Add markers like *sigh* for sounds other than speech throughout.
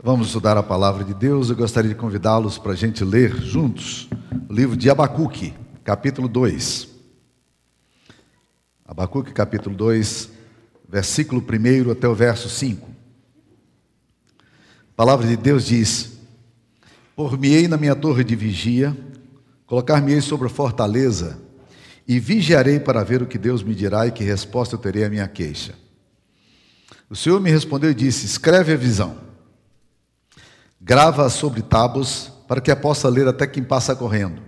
Vamos estudar a palavra de Deus. Eu gostaria de convidá-los para a gente ler juntos o livro de Abacuque, capítulo 2. Abacuque, capítulo 2, versículo 1 até o verso 5. A palavra de Deus diz: Por-me-ei na minha torre de vigia, colocar-me-ei sobre a fortaleza, e vigiarei para ver o que Deus me dirá e que resposta eu terei à minha queixa. O Senhor me respondeu e disse: Escreve a visão grava sobre tábuas, para que a possa ler até quem passa correndo.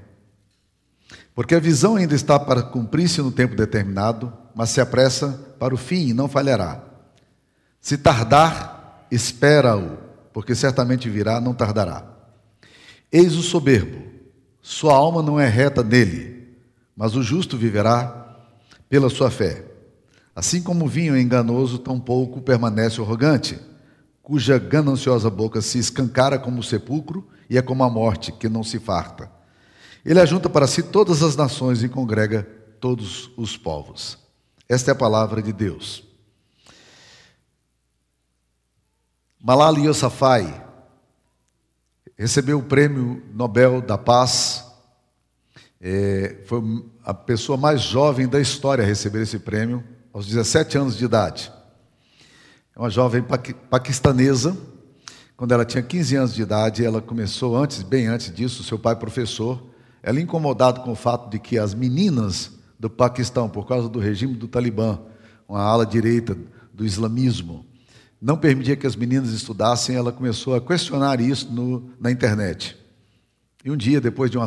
Porque a visão ainda está para cumprir-se no tempo determinado, mas se apressa para o fim e não falhará. Se tardar, espera-o, porque certamente virá, não tardará. Eis o soberbo, sua alma não é reta nele, mas o justo viverá pela sua fé. Assim como o vinho é enganoso, tampouco permanece arrogante cuja gananciosa boca se escancara como o sepulcro e é como a morte, que não se farta. Ele ajunta para si todas as nações e congrega todos os povos. Esta é a palavra de Deus. Malala Yousafzai recebeu o prêmio Nobel da Paz. É, foi a pessoa mais jovem da história a receber esse prêmio, aos 17 anos de idade. Uma jovem paquistanesa. Quando ela tinha 15 anos de idade, ela começou antes, bem antes disso, seu pai professor. Ela incomodada com o fato de que as meninas do Paquistão, por causa do regime do Talibã, uma ala direita do islamismo, não permitia que as meninas estudassem, ela começou a questionar isso no, na internet. E um dia, depois de uma,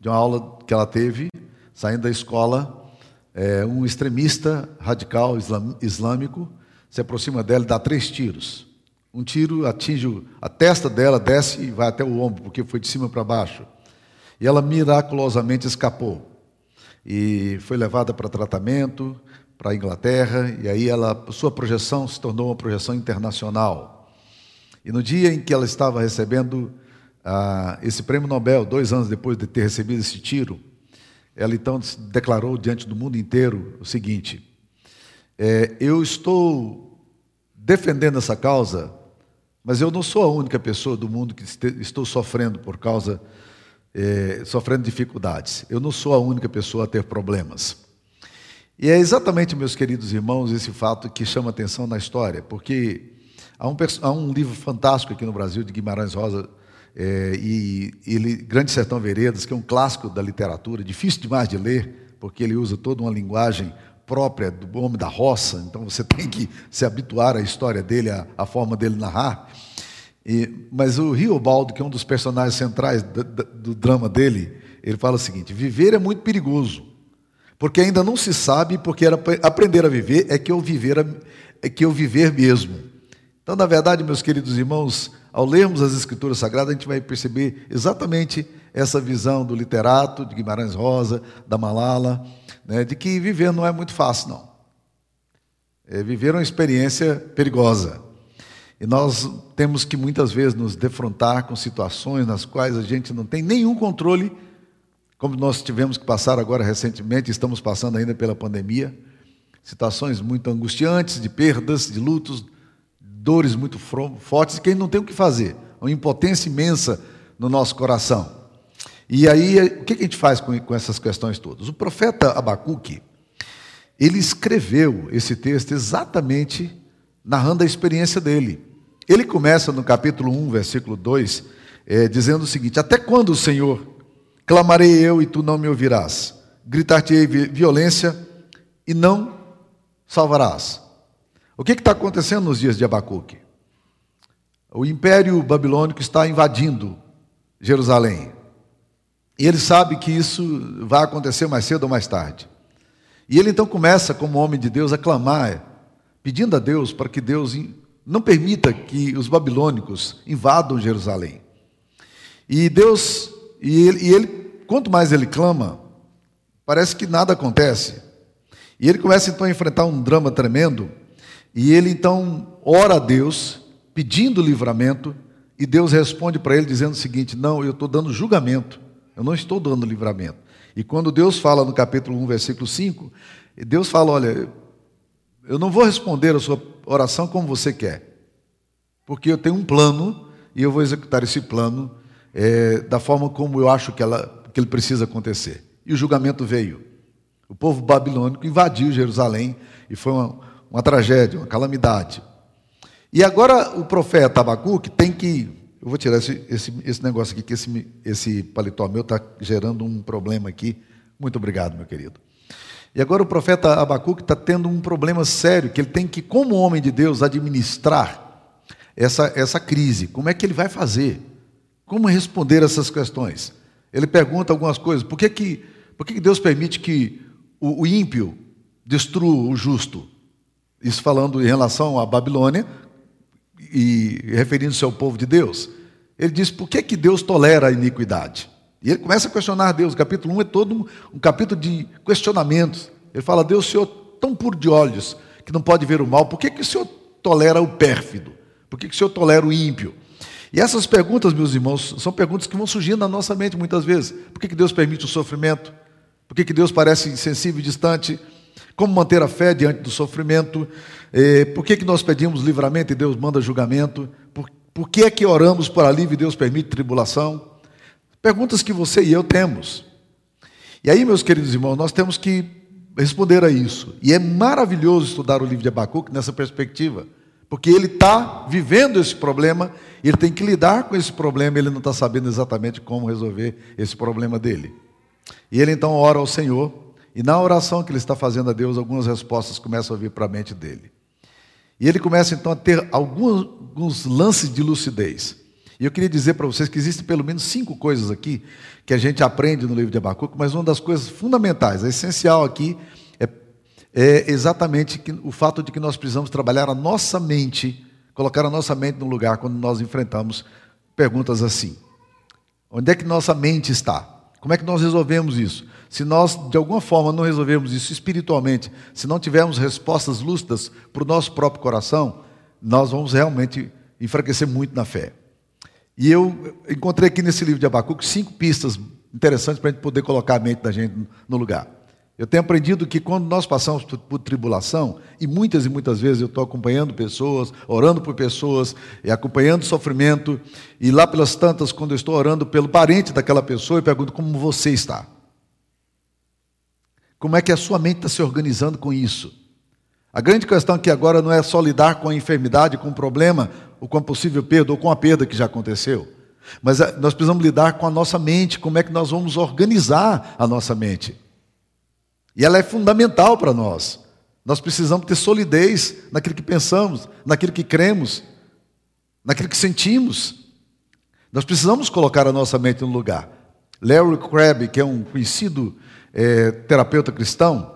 de uma aula que ela teve, saindo da escola, é, um extremista radical islâmico se aproxima dela e dá três tiros. Um tiro atinge a testa dela, desce e vai até o ombro, porque foi de cima para baixo. E ela miraculosamente escapou. E foi levada para tratamento, para a Inglaterra, e aí ela, sua projeção se tornou uma projeção internacional. E no dia em que ela estava recebendo ah, esse prêmio Nobel, dois anos depois de ter recebido esse tiro, ela então declarou diante do mundo inteiro o seguinte: é, eu estou defendendo essa causa, mas eu não sou a única pessoa do mundo que estou sofrendo por causa, é, sofrendo dificuldades. Eu não sou a única pessoa a ter problemas. E é exatamente, meus queridos irmãos, esse fato que chama atenção na história, porque há um, há um livro fantástico aqui no Brasil de Guimarães Rosa é, e ele, Grande Sertão Veredas, que é um clássico da literatura, difícil demais de ler, porque ele usa toda uma linguagem própria do homem da roça, então você *laughs* tem que se habituar à história dele, à, à forma dele narrar. E, mas o Riobaldo, que é um dos personagens centrais do, do, drama dele, ele fala o seguinte: viver é muito perigoso, porque ainda não se sabe, porque era aprender a viver é que eu viver é que eu viver mesmo. Então, na verdade, meus queridos irmãos, ao lermos as Escrituras Sagradas, a gente vai perceber exatamente essa visão do literato, de Guimarães Rosa, da Malala, né, de que viver não é muito fácil, não. É, viver é uma experiência perigosa. E nós temos que muitas vezes nos defrontar com situações nas quais a gente não tem nenhum controle, como nós tivemos que passar agora recentemente, estamos passando ainda pela pandemia, situações muito angustiantes, de perdas, de lutos, dores muito fortes, que a gente não tem o que fazer, uma impotência imensa no nosso coração. E aí, o que a gente faz com, essas questões todas? O profeta Abacuque, ele escreveu esse texto exatamente narrando a experiência dele. Ele começa no capítulo 1, versículo 2, é, dizendo o seguinte: Até quando, Senhor, clamarei eu e tu não me ouvirás? Gritar-te-ei violência e não salvarás. O que está acontecendo nos dias de Abacuque? O império babilônico está invadindo Jerusalém. E ele sabe que isso vai acontecer mais cedo ou mais tarde. E ele então começa, como homem de Deus, a clamar, pedindo a Deus para que Deus não permita que os babilônicos invadam Jerusalém. E Deus, e ele, e ele quanto mais ele clama, parece que nada acontece. E ele começa então a enfrentar um drama tremendo, e ele então ora a Deus, pedindo livramento, e Deus responde para ele dizendo o seguinte: Não, eu estou dando julgamento. Eu não estou dando livramento. E quando Deus fala no capítulo 1, versículo 5, Deus fala: Olha, eu não vou responder a sua oração como você quer, porque eu tenho um plano e eu vou executar esse plano é, da forma como eu acho que, ela, que ele precisa acontecer. E o julgamento veio. O povo babilônico invadiu Jerusalém e foi uma, uma tragédia, uma calamidade. E agora o profeta Abacuque tem que. Eu vou tirar esse, esse, esse negócio aqui, que esse, esse paletó meu está gerando um problema aqui. Muito obrigado, meu querido. E agora o profeta Abacuque está tendo um problema sério, que ele tem que, como homem de Deus, administrar essa, essa crise. Como é que ele vai fazer? Como responder essas questões? Ele pergunta algumas coisas. Por que, que, por que, que Deus permite que o, o ímpio destrua o justo? Isso falando em relação à Babilônia e referindo-se ao povo de Deus. Ele diz: por que, que Deus tolera a iniquidade? E ele começa a questionar Deus. O capítulo 1 é todo um, capítulo de questionamentos. Ele fala: Deus, o Senhor tão puro de olhos que não pode ver o mal, por que, que o Senhor tolera o pérfido? Por que, que o Senhor tolera o ímpio? E essas perguntas, meus irmãos, são perguntas que vão surgindo na nossa mente muitas vezes. Por que, que Deus permite o sofrimento? Por que, que Deus parece insensível e distante? Como manter a fé diante do sofrimento? Eh, por que, que nós pedimos livramento e Deus manda julgamento? Por, por que é que oramos por alívio e Deus permite tribulação? Perguntas que você e eu temos. E aí, meus queridos irmãos, nós temos que responder a isso. E é maravilhoso estudar o livro de Abacuque nessa perspectiva, porque ele está vivendo esse problema, ele tem que lidar com esse problema, ele não está sabendo exatamente como resolver esse problema dele. E ele então ora ao Senhor, e na oração que ele está fazendo a Deus, algumas respostas começam a vir para a mente dele. E ele começa então a ter alguns, alguns lances de lucidez. E eu queria dizer para vocês que existem pelo menos cinco coisas aqui que a gente aprende no livro de Abacuque, mas uma das coisas fundamentais, a essencial aqui, é, é exatamente que, o fato de que nós precisamos trabalhar a nossa mente, colocar a nossa mente no lugar quando nós enfrentamos perguntas assim. Onde é que nossa mente está? Como é que nós resolvemos isso? Se nós, de alguma forma, não resolvemos isso espiritualmente, se não tivermos respostas lúcidas para o nosso próprio coração, nós vamos realmente enfraquecer muito na fé. E eu encontrei aqui nesse livro de Abacuque cinco pistas interessantes para a gente poder colocar a mente da gente no lugar. Eu tenho aprendido que quando nós passamos por tribulação, e muitas e muitas vezes eu estou acompanhando pessoas, orando por pessoas, e acompanhando sofrimento, e lá pelas tantas, quando eu estou orando pelo parente daquela pessoa, eu pergunto como você está. Como é que a sua mente está se organizando com isso? A grande questão aqui agora não é só lidar com a enfermidade, com o problema, ou com a possível perda, ou com a perda que já aconteceu. Mas eh, nós precisamos lidar com a nossa mente, como é que nós vamos organizar a nossa mente. E ela é fundamental para nós. Nós precisamos ter solidez naquilo que pensamos, naquilo que cremos, naquilo que sentimos. Nós precisamos colocar a nossa mente no lugar. Larry Crabb, que é um conhecido é, terapeuta cristão,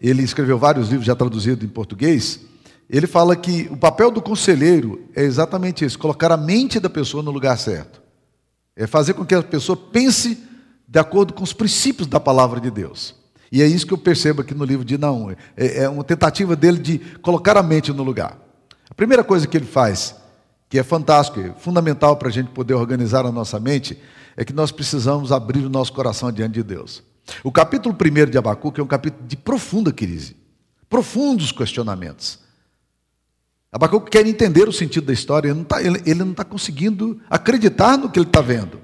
ele escreveu vários livros já traduzidos em português. Ele fala que o papel do conselheiro é exatamente isso: colocar a mente da pessoa no lugar certo. É fazer com que a pessoa pense de acordo com os princípios da palavra de Deus. E é isso que eu percebo aqui no livro de Naum. É, é uma tentativa dele de colocar a mente no lugar. A primeira coisa que ele faz, que é fantástico, fundamental para a gente poder organizar a nossa mente, é que nós precisamos abrir o nosso coração diante de Deus. O capítulo 1 de Abacuque é um capítulo de profunda crise, profundos questionamentos. Abacuque quer entender o sentido da história, ele não está ele, não está conseguindo acreditar no que ele está vendo.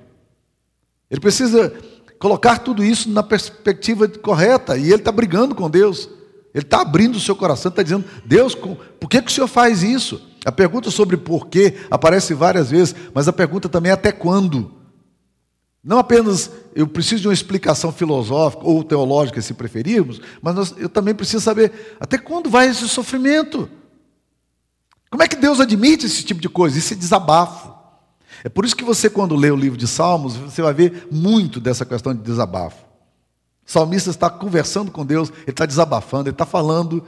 Ele precisa colocar tudo isso na perspectiva correta, e ele está brigando com Deus. Ele está abrindo o seu coração, está dizendo, Deus, por que, que o Senhor faz isso? A pergunta sobre porquê aparece várias vezes, mas a pergunta também é até quando? Não apenas eu preciso de uma explicação filosófica ou teológica, se preferirmos, mas eu também preciso saber até quando vai esse sofrimento. Como é que Deus admite esse tipo de coisa? Esse desabafo. É por isso que você, quando lê o livro de Salmos, você vai ver muito dessa questão de desabafo. O salmista está conversando com Deus, ele está desabafando, ele está falando,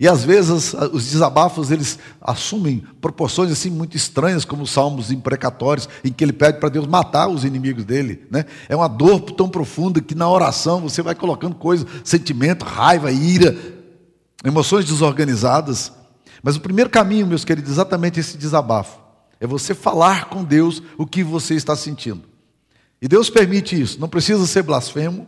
e às vezes os desabafos eles assumem proporções assim muito estranhas, como os salmos imprecatórios, em que ele pede para Deus matar os inimigos dele. Né? É uma dor tão profunda que na oração você vai colocando coisas, sentimento, raiva, ira, emoções desorganizadas. Mas o primeiro caminho, meus queridos, é exatamente esse desabafo. É você falar com Deus o que você está sentindo. E Deus permite isso. Não precisa ser blasfemo,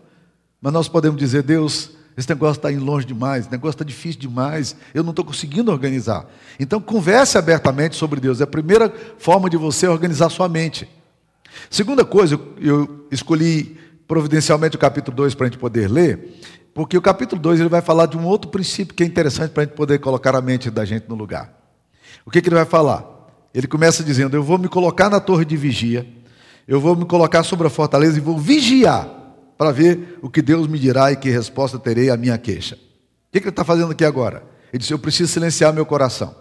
mas nós podemos dizer: Deus, esse negócio está indo longe demais, esse negócio está difícil demais, eu não estou conseguindo organizar. Então, converse abertamente sobre Deus. É a primeira forma de você organizar sua mente. Segunda coisa, eu escolhi providencialmente o capítulo 2 para a gente poder ler, porque o capítulo 2 ele vai falar de um outro princípio que é interessante para a gente poder colocar a mente da gente no lugar. O que, que ele vai falar? Ele começa dizendo: Eu vou me colocar na torre de vigia, eu vou me colocar sobre a fortaleza e vou vigiar para ver o que Deus me dirá e que resposta terei à minha queixa. O que, ele está fazendo aqui agora? Ele disse: Eu preciso silenciar meu coração.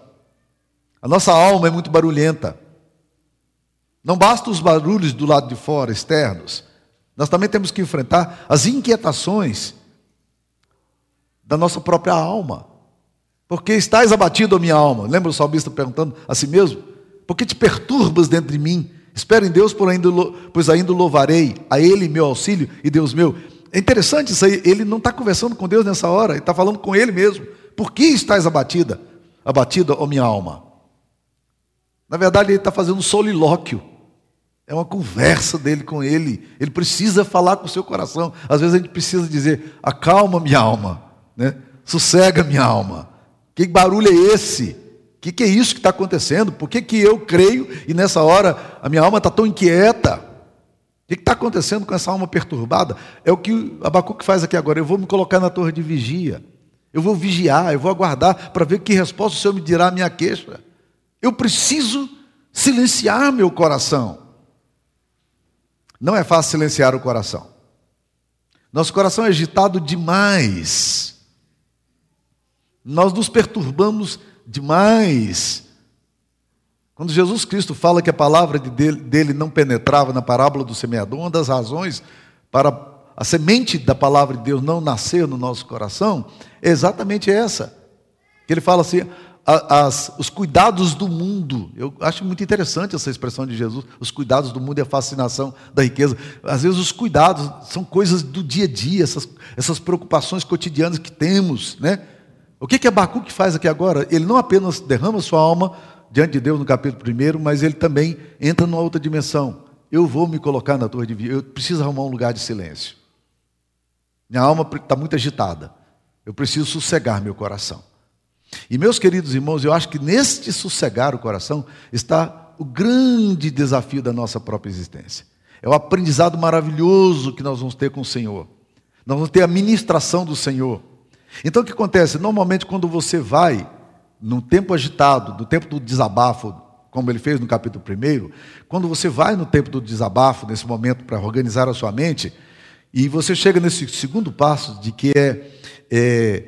A nossa alma é muito barulhenta. Não basta os barulhos do lado de fora, externos. Nós também temos que enfrentar as inquietações da nossa própria alma. Porque estás abatido, minha alma. Lembra o salmista perguntando a si mesmo? Por que te perturbas dentro de mim? Espero em Deus, pois ainda louvarei a Ele, meu auxílio e Deus meu. É interessante isso aí, ele não está conversando com Deus nessa hora, ele está falando com ele mesmo. Por que estás abatida? Abatida, ó minha alma. Na verdade, ele está fazendo um solilóquio. É uma conversa dele com ele. Ele precisa falar com o seu coração. Às vezes a gente precisa dizer: acalma minha alma, né? sossega minha alma. Que barulho é esse? O que, que, é isso que está acontecendo? Por que, que eu creio e nessa hora a minha alma está tão inquieta? O que está acontecendo com essa alma perturbada? É o que Abacuque faz aqui agora. Eu vou me colocar na torre de vigia. Eu vou vigiar, eu vou aguardar para ver que resposta o Senhor me dirá à minha queixa. Eu preciso silenciar meu coração. Não é fácil silenciar o coração. Nosso coração é agitado demais. Nós nos perturbamos demais. Quando Jesus Cristo fala que a palavra dele não penetrava na parábola do semeador, uma das razões para a semente da palavra de Deus não nascer no nosso coração é exatamente essa. Que ele fala assim: as, os cuidados do mundo. Eu acho muito interessante essa expressão de Jesus, os cuidados do mundo e a fascinação da riqueza. Às vezes os cuidados são coisas do dia a dia, essas, essas preocupações cotidianas que temos. Né? O que, que Abacuque faz aqui agora? Ele não apenas derrama sua alma diante de Deus no capítulo 1, mas ele também entra numa outra dimensão. Eu vou me colocar na torre de vida, eu preciso arrumar um lugar de silêncio. Minha alma está muito agitada. Eu preciso sossegar meu coração. E meus queridos irmãos, eu acho que neste sossegar o coração está o grande desafio da nossa própria existência. É o aprendizado maravilhoso que nós vamos ter com o Senhor. Nós vamos ter a ministração do Senhor. Então o que acontece? Normalmente quando você vai num tempo agitado, no tempo do desabafo, como ele fez no capítulo 1, quando você vai no tempo do desabafo, nesse momento para organizar a sua mente, e você chega nesse segundo passo de que é, é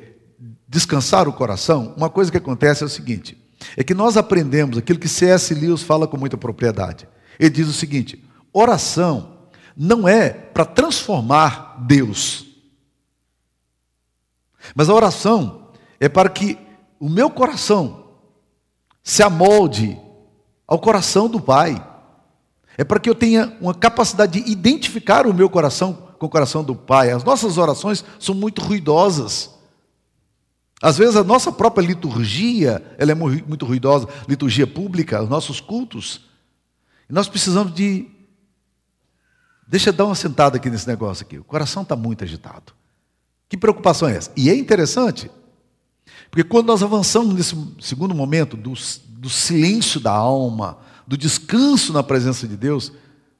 descansar o coração, uma coisa que acontece é o seguinte: é que nós aprendemos aquilo que C.S. Lewis fala com muita propriedade. Ele diz o seguinte: oração não é para transformar Deus, mas a oração é para que o meu coração se amolde ao coração do Pai. É para que eu tenha uma capacidade de identificar o meu coração com o coração do Pai. As nossas orações são muito ruidosas. Às vezes a nossa própria liturgia, ela é muito ruidosa, liturgia pública, os nossos cultos. Nós precisamos de Deixa eu dar uma sentada aqui nesse negócio aqui. O coração está muito agitado. Que preocupação é essa? E é interessante, porque quando nós avançamos nesse segundo momento do, do silêncio da alma, do descanso na presença de Deus,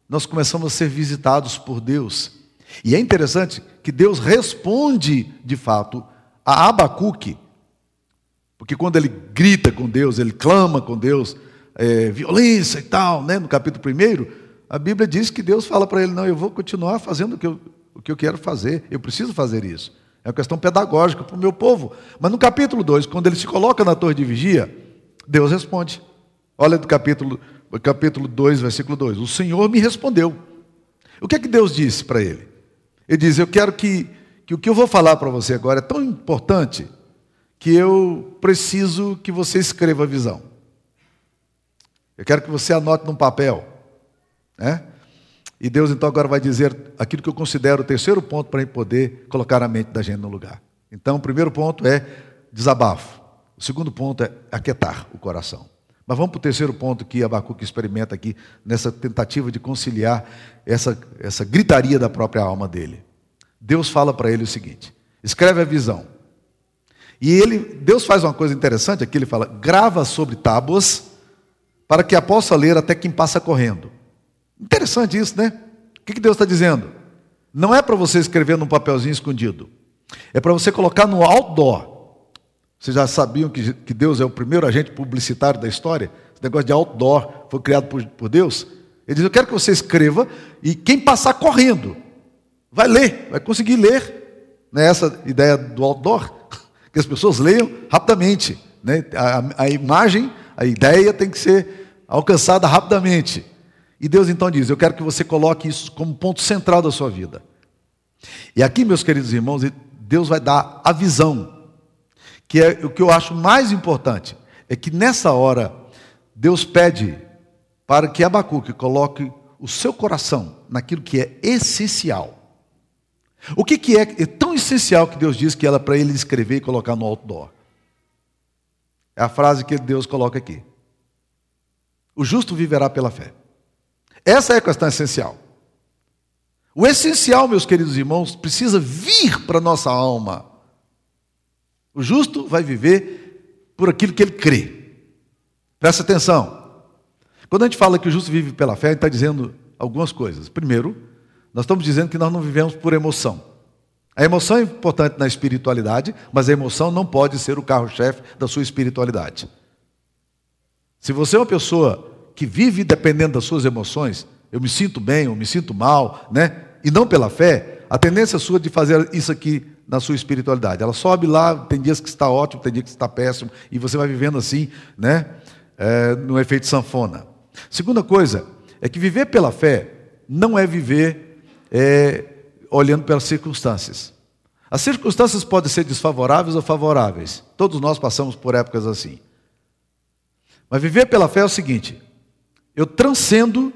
nós começamos a ser visitados por Deus. E é interessante que Deus responde, de fato, a Abacuque, porque quando ele grita com Deus, ele clama com Deus, é, violência e tal, né, no capítulo 1, a Bíblia diz que Deus fala para ele: não, eu vou continuar fazendo o que eu, o que eu quero fazer, eu preciso fazer isso. É uma questão pedagógica para o meu povo. Mas no capítulo 2, quando ele se coloca na torre de vigia, Deus responde. Olha do capítulo, capítulo 2, versículo 2. O Senhor me respondeu. O que é que Deus disse para ele? Ele diz: Eu quero que que o que eu vou falar para você agora é tão importante que eu preciso que você escreva a visão. Eu quero que você anote num papel. Né? E Deus então agora vai dizer aquilo que eu considero o terceiro ponto para poder colocar a mente da gente no lugar. Então, o primeiro ponto é desabafo. O segundo ponto é aquietar o coração. Mas vamos para o terceiro ponto que Abacuque experimenta aqui, nessa tentativa de conciliar essa, essa gritaria da própria alma dele. Deus fala para ele o seguinte: escreve a visão. E ele, Deus faz uma coisa interessante aqui, ele fala: grava sobre tábuas para que a possa ler até quem passa correndo. Interessante isso, né? O que Deus está dizendo? Não é para você escrever num papelzinho escondido, é para você colocar no outdoor. Vocês já sabiam que, que Deus é o primeiro agente publicitário da história? Esse negócio de outdoor foi criado por, Deus. Ele diz: Eu quero que você escreva e quem passar correndo vai ler, vai conseguir ler. Não é essa ideia do outdoor? *laughs* Que as pessoas leiam rapidamente. Né? A, a imagem, a ideia tem que ser alcançada rapidamente. E Deus então diz: Eu quero que você coloque isso como ponto central da sua vida. E aqui, meus queridos irmãos, Deus vai dar a visão que é o que eu acho mais importante, é que nessa hora Deus pede para que Abacuque coloque o seu coração naquilo que é essencial. O que, que é, é tão essencial que Deus diz que era para ele escrever e colocar no outdoor? É a frase que Deus coloca aqui. O justo viverá pela fé. Essa é a questão essencial. O essencial, meus queridos irmãos, precisa vir para a nossa alma. O justo vai viver por aquilo que ele crê. Presta atenção. Quando a gente fala que o justo vive pela fé, a gente está dizendo algumas coisas. Primeiro, nós estamos dizendo que nós não vivemos por emoção. A emoção é importante na espiritualidade, mas a emoção não pode ser o carro-chefe da sua espiritualidade. Se você é uma pessoa que vive dependendo das suas emoções, eu me sinto bem, eu me sinto mal, né? E não pela fé, a tendência sua de fazer isso aqui na sua espiritualidade. Ela sobe lá, tem dias que está ótimo, tem dias que está péssimo, e você vai vivendo assim, né? É, no efeito sanfona. Segunda coisa é que viver pela fé não é viver é, olhando pelas circunstâncias. As circunstâncias podem ser desfavoráveis ou favoráveis. Todos nós passamos por épocas assim. Mas viver pela fé é o seguinte: eu transcendo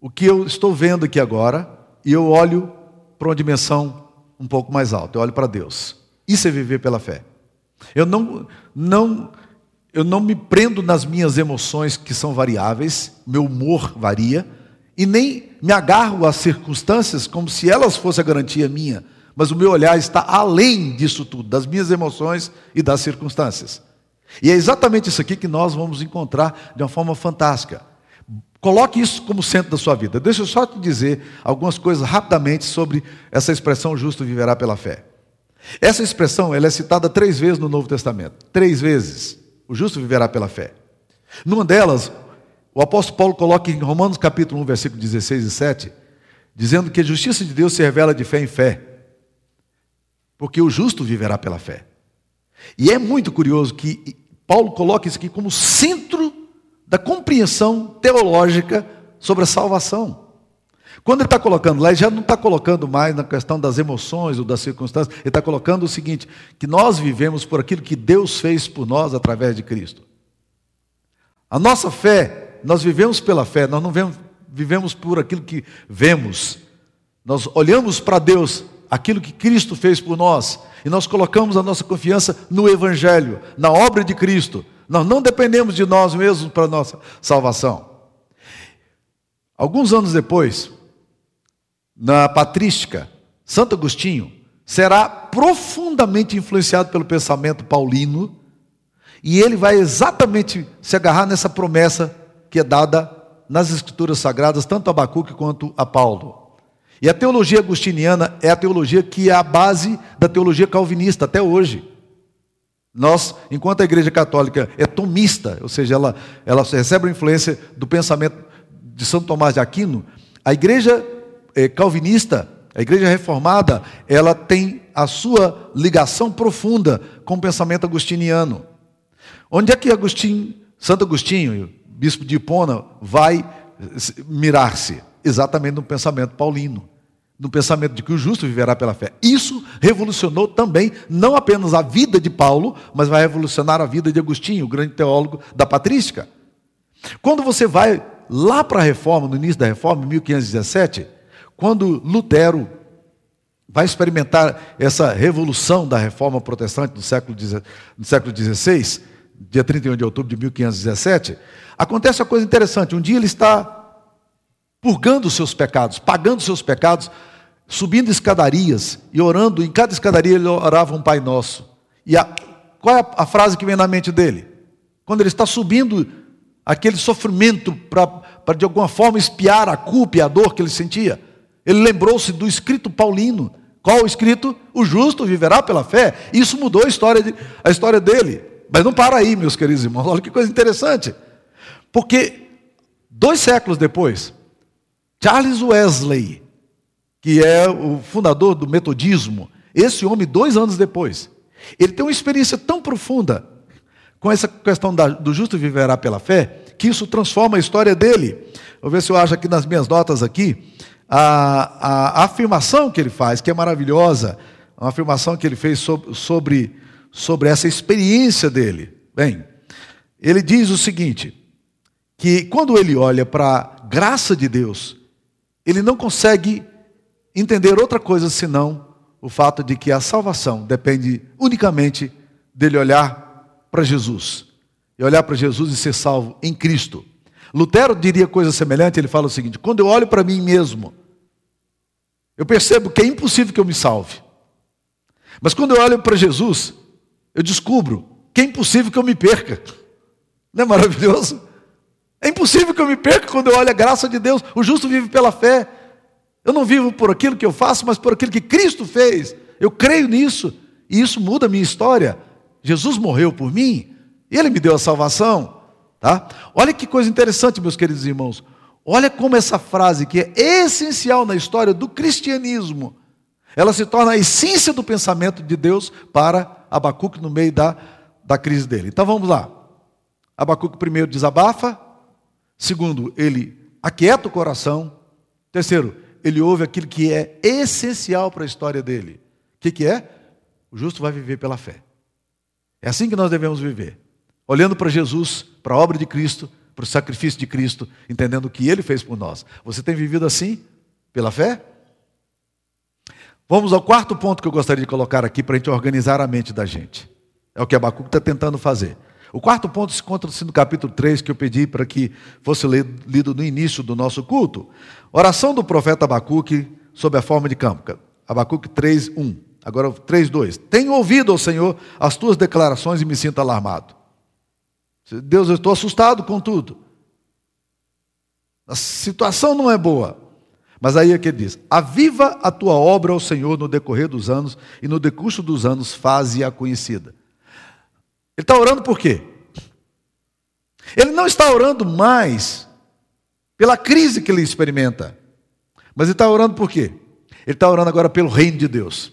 o que eu estou vendo aqui agora e eu olho para uma dimensão um pouco mais alto, eu olho para Deus. Isso é viver pela fé. Eu não, não, eu não me prendo nas minhas emoções que são variáveis, meu humor varia, e nem me agarro às circunstâncias como se elas fossem a garantia minha, mas o meu olhar está além disso tudo, das minhas emoções e das circunstâncias. E é exatamente isso aqui que nós vamos encontrar de uma forma fantástica. Coloque isso como centro da sua vida. Deixa eu só te dizer algumas coisas rapidamente sobre essa expressão justo viverá pela fé. Essa expressão ela é citada três vezes no Novo Testamento. Três vezes. O justo viverá pela fé. Numa delas, o apóstolo Paulo coloca em Romanos capítulo 1, versículo 16 e 7, dizendo que a justiça de Deus se revela de fé em fé. Porque o justo viverá pela fé. E é muito curioso que Paulo coloca isso aqui como centro da compreensão teológica sobre a salvação. Quando ele está colocando lá, ele já não está colocando mais na questão das emoções ou das circunstâncias, ele está colocando o seguinte: que nós vivemos por aquilo que Deus fez por nós através de Cristo. A nossa fé, nós vivemos pela fé, nós não vivemos, por aquilo que vemos. Nós olhamos para Deus, aquilo que Cristo fez por nós, e nós colocamos a nossa confiança no Evangelho, na obra de Cristo. Nós não dependemos de nós mesmos para a nossa salvação. Alguns anos depois, na patrística, Santo Agostinho será profundamente influenciado pelo pensamento paulino e ele vai exatamente se agarrar nessa promessa que é dada nas escrituras sagradas, tanto a Abacuque quanto a Paulo. E a teologia agostiniana é a teologia que é a base da teologia calvinista até hoje. Nós, enquanto a Igreja Católica é tomista, ou seja, ela, ela recebe a influência do pensamento de São Tomás de Aquino, a Igreja é, Calvinista, a Igreja Reformada, ela tem a sua ligação profunda com o pensamento agostiniano. Onde é que Agostinho, Santo Agostinho, bispo de Hipona, vai mirar-se? Exatamente no pensamento paulino no pensamento de que o justo viverá pela fé. Isso revolucionou também, não apenas a vida de Paulo, mas vai revolucionar a vida de Agostinho, o grande teólogo da patrística. Quando você vai lá para a reforma, no início da reforma, em 1517, quando Lutero vai experimentar essa revolução da reforma protestante do século, século XVI, dia 31 de outubro de 1517, acontece uma coisa interessante. Um dia ele está purgando os seus pecados, pagando os seus pecados subindo escadarias e orando, em cada escadaria ele orava um Pai Nosso. E a, qual é a, frase que vem na mente dele? Quando ele está subindo aquele sofrimento para de alguma forma espiar a culpa e a dor que ele sentia, ele lembrou-se do escrito paulino. Qual o escrito? O justo viverá pela fé. Isso mudou a história, de, a história dele. Mas não para aí, meus queridos irmãos. Olha que coisa interessante. Porque dois séculos depois, Charles Wesley, que é o fundador do metodismo, esse homem, dois anos depois, ele tem uma experiência tão profunda com essa questão da, do justo viverá pela fé, que isso transforma a história dele. Vou ver se eu acho aqui nas minhas notas aqui, a, a, a afirmação que ele faz, que é maravilhosa, uma afirmação que ele fez sobre, sobre, sobre essa experiência dele. Bem, ele diz o seguinte, que quando ele olha para a graça de Deus, ele não consegue entender outra coisa senão o fato de que a salvação depende unicamente dele olhar para Jesus. E olhar para Jesus e ser salvo em Cristo. Lutero diria coisa semelhante, ele fala o seguinte: quando eu olho para mim mesmo, eu percebo que é impossível que eu me salve. Mas quando eu olho para Jesus, eu descubro que é impossível que eu me perca. Não é maravilhoso? É impossível que eu me perca quando eu olho a graça de Deus. O justo vive pela fé. Eu não vivo por aquilo que eu faço, mas por aquilo que Cristo fez. Eu creio nisso. E isso muda a minha história. Jesus morreu por mim. Ele me deu a salvação. Tá? Olha que coisa interessante, meus queridos irmãos. Olha como essa frase, que é essencial na história do cristianismo, ela se torna a essência do pensamento de Deus para Abacuque no meio da, da crise dele. Então vamos lá. Abacuque primeiro desabafa, Segundo, ele aquieta o coração. Terceiro, ele ouve aquilo que é essencial para a história dele. O que, que é? O justo vai viver pela fé. É assim que nós devemos viver. Olhando para Jesus, para a obra de Cristo, para o sacrifício de Cristo, entendendo o que ele fez por nós. Você tem vivido assim? Pela fé? Vamos ao quarto ponto que eu gostaria de colocar aqui para a gente organizar a mente da gente. É o que Abacuque está tentando fazer. O quarto ponto se encontra-se no capítulo 3, que eu pedi para que fosse lido no início do nosso culto. Oração do profeta Abacuque sob a forma de campo. Abacuque 3, 1. Agora 3, 2. Tenho ouvido, ó Senhor, as tuas declarações e me sinto alarmado. Deus, eu estou assustado com tudo. A situação não é boa. Mas aí é que ele diz: Aviva a tua obra, ó Senhor, no decorrer dos anos, e no decurso dos anos faze-a conhecida. Ele está orando por quê? Ele não está orando mais pela crise que ele experimenta, mas ele está orando por quê? Ele está orando agora pelo reino de Deus.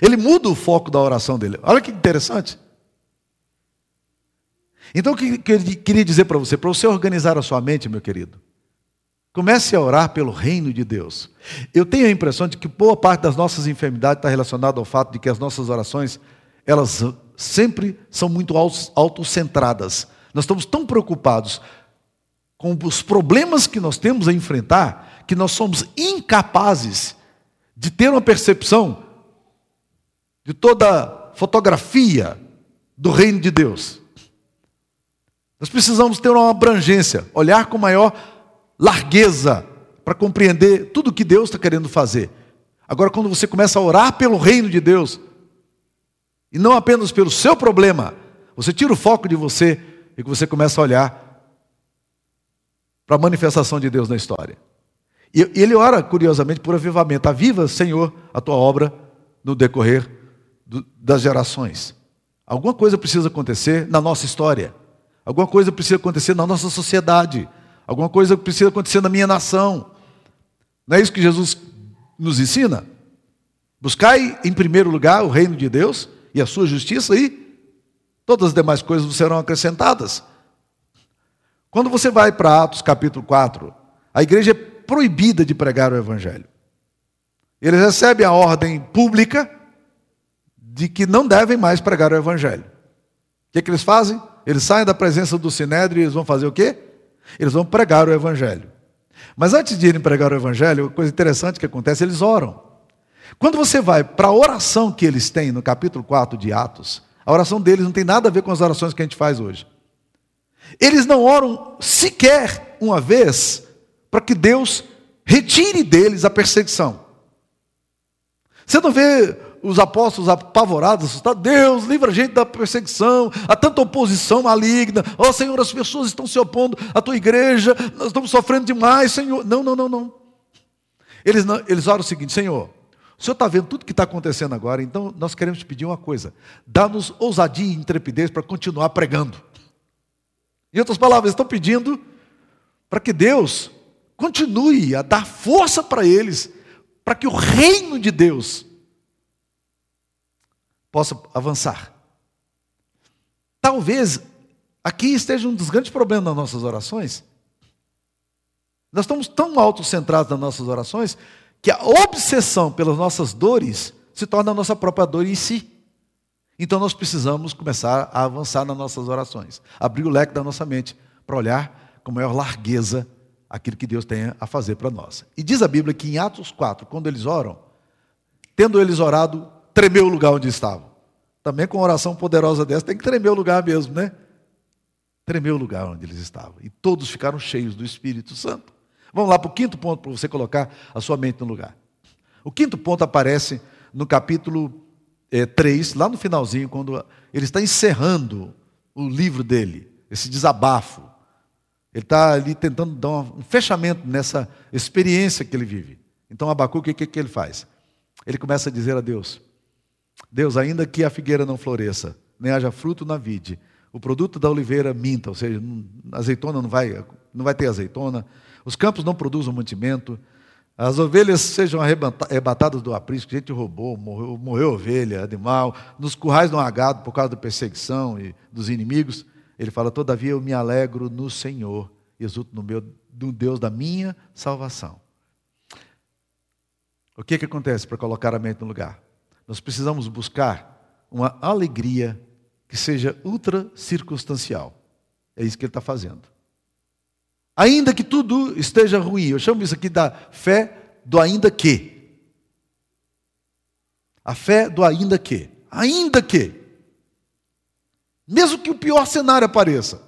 Ele muda o foco da oração dele. Olha que interessante. Então, o que eu queria dizer para você? Para você organizar a sua mente, meu querido, comece a orar pelo reino de Deus. Eu tenho a impressão de que boa parte das nossas enfermidades está relacionada ao fato de que as nossas orações, elas sempre são muito autocentradas. Nós estamos tão preocupados com os problemas que nós temos a enfrentar que nós somos incapazes de ter uma percepção de toda a fotografia do reino de Deus. Nós precisamos ter uma abrangência, olhar com maior largueza para compreender tudo o que Deus está querendo fazer. Agora, quando você começa a orar pelo reino de Deus, e não apenas pelo seu problema. Você tira o foco de você e que você começa a olhar para a manifestação de Deus na história. E ele ora, curiosamente, por avivamento. Aviva, Senhor, a tua obra no decorrer do, das gerações. Alguma coisa precisa acontecer na nossa história. Alguma coisa precisa acontecer na nossa sociedade. Alguma coisa precisa acontecer na minha nação. Não é isso que Jesus nos ensina? Buscai em primeiro lugar o reino de Deus e a sua justiça, e todas as demais coisas serão acrescentadas. Quando você vai para Atos capítulo 4, a igreja é proibida de pregar o evangelho. Eles recebem a ordem pública de que não devem mais pregar o evangelho. O que, é que eles fazem? Eles saem da presença do sinédrio e eles vão fazer o quê? Eles vão pregar o evangelho. Mas antes de irem pregar o evangelho, coisa interessante que acontece, eles oram. Quando você vai para a oração que eles têm no capítulo 4 de Atos, a oração deles não tem nada a ver com as orações que a gente faz hoje. Eles não oram sequer uma vez para que Deus retire deles a perseguição. Você não vê os apóstolos apavorados, assustados, Deus, livra a gente da perseguição, há tanta oposição maligna, ó oh, Senhor, as pessoas estão se opondo à tua igreja, nós estamos sofrendo demais, Senhor. Não, não, não, não. Eles, não, eles oram o seguinte, Senhor, o Senhor está vendo tudo que está acontecendo agora, então nós queremos te pedir uma coisa: dá-nos ousadia e intrepidez para continuar pregando. Em outras palavras, estão pedindo para que Deus continue a dar força para eles, para que o reino de Deus possa avançar. Talvez aqui esteja um dos grandes problemas das nossas orações. Nós estamos tão autocentrados nas nossas orações que a obsessão pelas nossas dores se torna a nossa própria dor em si. Então nós precisamos começar a avançar nas nossas orações, abrir o leque da nossa mente para olhar com maior largueza aquilo que Deus tem a fazer para nós. E diz a Bíblia que em Atos 4, quando eles oram, tendo eles orado, tremeu o lugar onde estavam. Também com oração poderosa dessa, tem que tremer o lugar mesmo, né? Tremeu o lugar onde eles estavam. E todos ficaram cheios do Espírito Santo. Vamos lá para o quinto ponto, para você colocar a sua mente no lugar. O quinto ponto aparece no capítulo é, 3, lá no finalzinho, quando ele está encerrando o livro dele, esse desabafo. Ele está ali tentando dar um fechamento nessa experiência que ele vive. Então, Abacuque, o que, que ele faz? Ele começa a dizer a Deus: Deus, ainda que a figueira não floresça, nem haja fruto na vide, o produto da oliveira minta, ou seja, azeitona não vai, não vai ter azeitona, os campos não produzam mantimento, as ovelhas sejam arrebatadas do aprisco, gente roubou, morreu, morreu ovelha, animal, nos currais não há gado por causa da perseguição e dos inimigos. Ele fala: Todavia eu me alegro no Senhor, exulto no meu, no Deus da minha salvação. O que, que acontece para colocar a mente no lugar? Nós precisamos buscar uma alegria que seja ultra circunstancial. É isso que ele está fazendo. Ainda que tudo esteja ruim, eu chamo isso aqui da fé do ainda que. A fé do ainda que. Ainda que. Mesmo que o pior cenário apareça.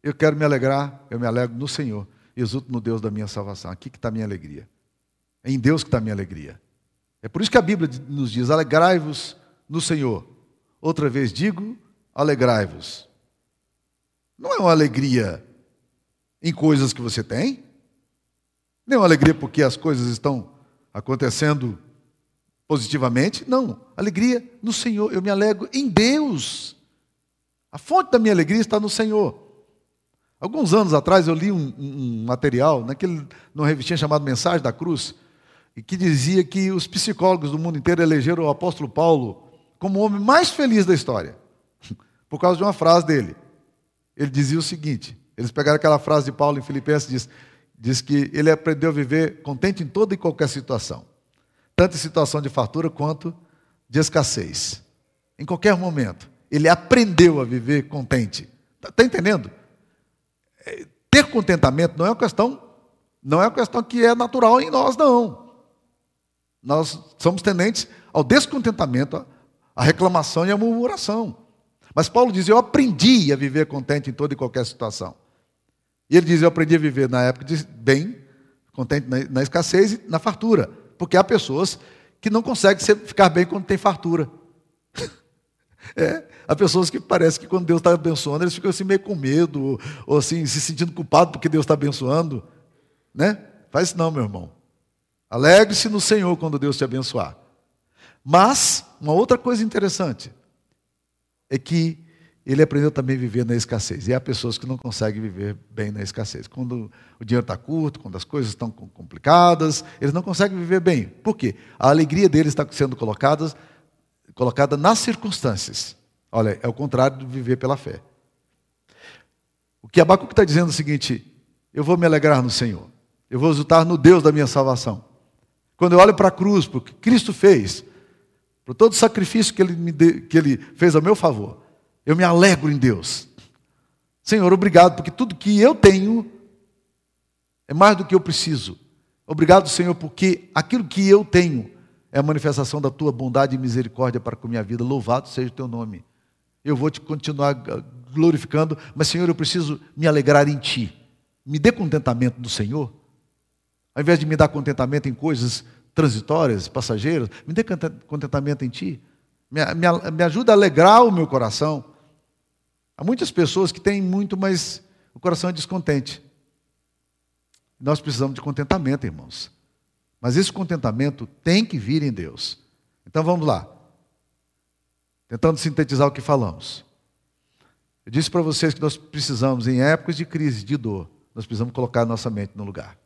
Eu quero me alegrar, eu me alegro no Senhor. Exulto no Deus da minha salvação. Aqui que está a minha alegria. É em Deus que está a minha alegria. É por isso que a Bíblia nos diz: alegrai-vos no Senhor. Outra vez digo, alegrai-vos. Não é uma alegria em coisas que você tem, nem uma alegria porque as coisas estão acontecendo positivamente, não. Alegria no Senhor, eu me alegro em Deus. A fonte da minha alegria está no Senhor. Alguns anos atrás eu li um, um material, naquele, numa revistinha chamada Mensagem da Cruz, e que dizia que os psicólogos do mundo inteiro elegeram o apóstolo Paulo como o homem mais feliz da história, *laughs* por causa de uma frase dele. Ele dizia o seguinte: eles pegaram aquela frase de Paulo em Filipenses, diz, diz que ele aprendeu a viver contente em toda e qualquer situação, tanto em situação de fartura quanto de escassez. Em qualquer momento, ele aprendeu a viver contente. Está tá entendendo? É, ter contentamento não é uma questão, não é uma questão que é natural em nós, não. Nós somos tendentes ao descontentamento, à reclamação e à murmuração. Mas Paulo diz: Eu aprendi a viver contente em toda e qualquer situação. E ele diz: Eu aprendi a viver na época de bem, contente na, na escassez e na fartura. Porque há pessoas que não conseguem ser, ficar bem quando tem fartura. *laughs* É, há pessoas que parece que quando Deus está abençoando, eles ficam assim meio com medo, ou, ou assim, se sentindo culpado porque Deus está abençoando. Né? Faz isso não, meu irmão. Alegre-se no Senhor quando Deus te abençoar. Mas, uma outra coisa interessante, é que ele aprendeu também a viver na escassez. E há pessoas que não conseguem viver bem na escassez. Quando o dinheiro está curto, quando as coisas estão complicadas, eles não conseguem viver bem. Por quê? A alegria deles está sendo colocada, colocada nas circunstâncias. Olha, é o contrário de viver pela fé. O que Abacuque está dizendo é o seguinte: eu vou me alegrar no Senhor, eu vou exultar no Deus da minha salvação. Quando eu olho para a cruz, porque Cristo fez, por todo o sacrifício que ele, de, que ele fez a meu favor. Eu me alegro em Deus. Senhor, obrigado, porque tudo que eu tenho é mais do que eu preciso. Obrigado, Senhor, porque aquilo que eu tenho é a manifestação da tua bondade e misericórdia para com a minha vida. Louvado seja o teu nome. Eu vou te continuar glorificando, mas, Senhor, eu preciso me alegrar em ti. Me dê contentamento do Senhor. Ao invés de me dar contentamento em coisas transitórias, passageiras, me dê contentamento em Ti. Me, me, me ajuda a alegrar o meu coração. Há muitas pessoas que têm muito, mas o coração é descontente. Nós precisamos de contentamento, irmãos. Mas esse contentamento tem que vir em Deus. Então vamos lá. Tentando sintetizar o que falamos. Eu disse para vocês que nós precisamos, em épocas de crise, de dor, nós precisamos colocar a nossa mente no lugar.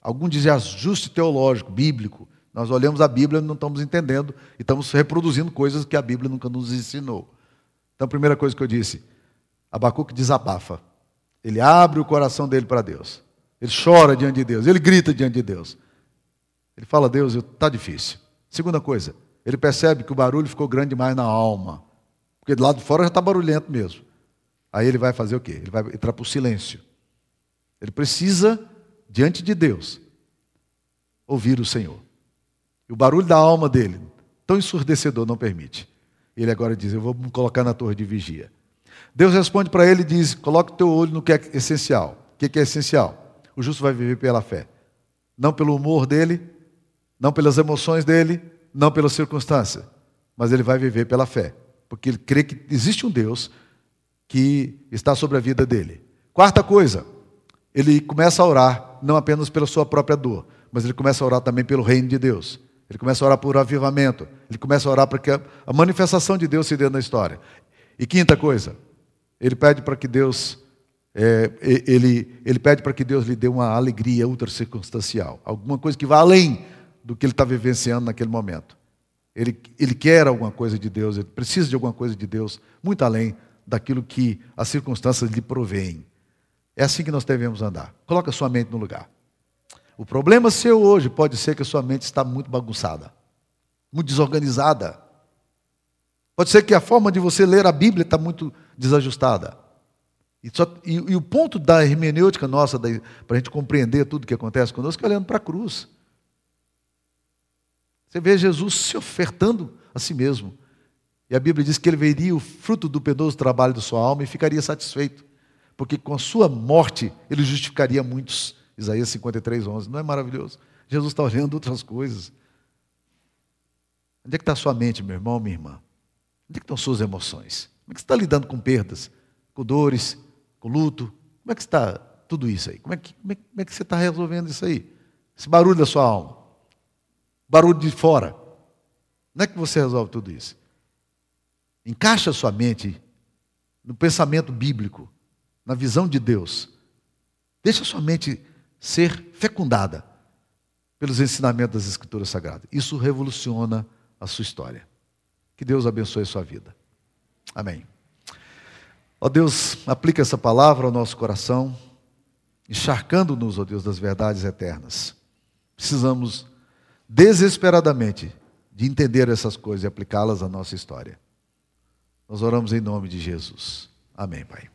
Algum dizem ajuste teológico, bíblico. Nós olhamos a Bíblia e não estamos entendendo e estamos reproduzindo coisas que a Bíblia nunca nos ensinou. Então, a primeira coisa que eu disse, Abacuque desabafa. Ele abre o coração dele para Deus. Ele chora diante de Deus, ele grita diante de Deus. Ele fala, Deus, está difícil. Segunda coisa, ele percebe que o barulho ficou grande demais na alma. Porque do lado de fora já está barulhento mesmo. Aí ele vai fazer o quê? Ele vai entrar para o silêncio. Ele precisa, diante de Deus, ouvir o Senhor. E o barulho da alma dele, tão ensurdecedor, não permite. Ele agora diz: Eu vou me colocar na torre de vigia. Deus responde para ele e diz: Coloque o teu olho no que é essencial. O que é essencial? O justo vai viver pela fé. Não pelo humor dele, não pelas emoções dele, não pela circunstância, mas ele vai viver pela fé, porque ele crê que existe um Deus que está sobre a vida dele. Quarta coisa, ele começa a orar não apenas pela sua própria dor, mas ele começa a orar também pelo reino de Deus. Ele começa a orar por avivamento. Ele começa a orar para que a manifestação de Deus se dê na história. E quinta coisa, ele pede para que Deus é, ele, ele pede para que Deus lhe dê uma alegria ultra circunstancial, alguma coisa que vá além do que ele está vivenciando naquele momento. Ele, ele quer alguma coisa de Deus, ele precisa de alguma coisa de Deus, muito além daquilo que as circunstâncias lhe provêm. É assim que nós devemos andar. Coloca sua mente no lugar. O problema seu hoje pode ser que a sua mente está muito bagunçada, muito desorganizada. Pode ser que a forma de você ler a Bíblia está muito desajustada. E, só, e, e o ponto da hermenêutica nossa, para a gente compreender tudo o que acontece conosco, é olhando para a cruz. Você vê Jesus se ofertando a si mesmo. E a Bíblia diz que ele veria o fruto do penoso trabalho da sua alma e ficaria satisfeito. Porque com a sua morte ele justificaria muitos. Isaías 53, 11. Não é maravilhoso? Jesus está olhando outras coisas. Onde é que está a sua mente, meu irmão, minha irmã? Onde é que estão suas emoções? Como é que você está lidando com perdas, com dores, com luto? Como é que está tudo isso aí? Como é que, como é, como é que você está resolvendo isso aí? Esse barulho da sua alma, barulho de fora. Não é que você resolve tudo isso. Encaixa a sua mente no pensamento bíblico, na visão de Deus. Deixa a sua mente ser fecundada pelos ensinamentos das Escrituras Sagradas. Isso revoluciona a sua história. Que Deus abençoe a sua vida. Amém. Ó Deus, aplica essa palavra ao nosso coração, encharcando-nos, ó Deus, das verdades eternas. Precisamos desesperadamente de entender essas coisas e aplicá-las à nossa história. Nós oramos em nome de Jesus. Amém, Pai.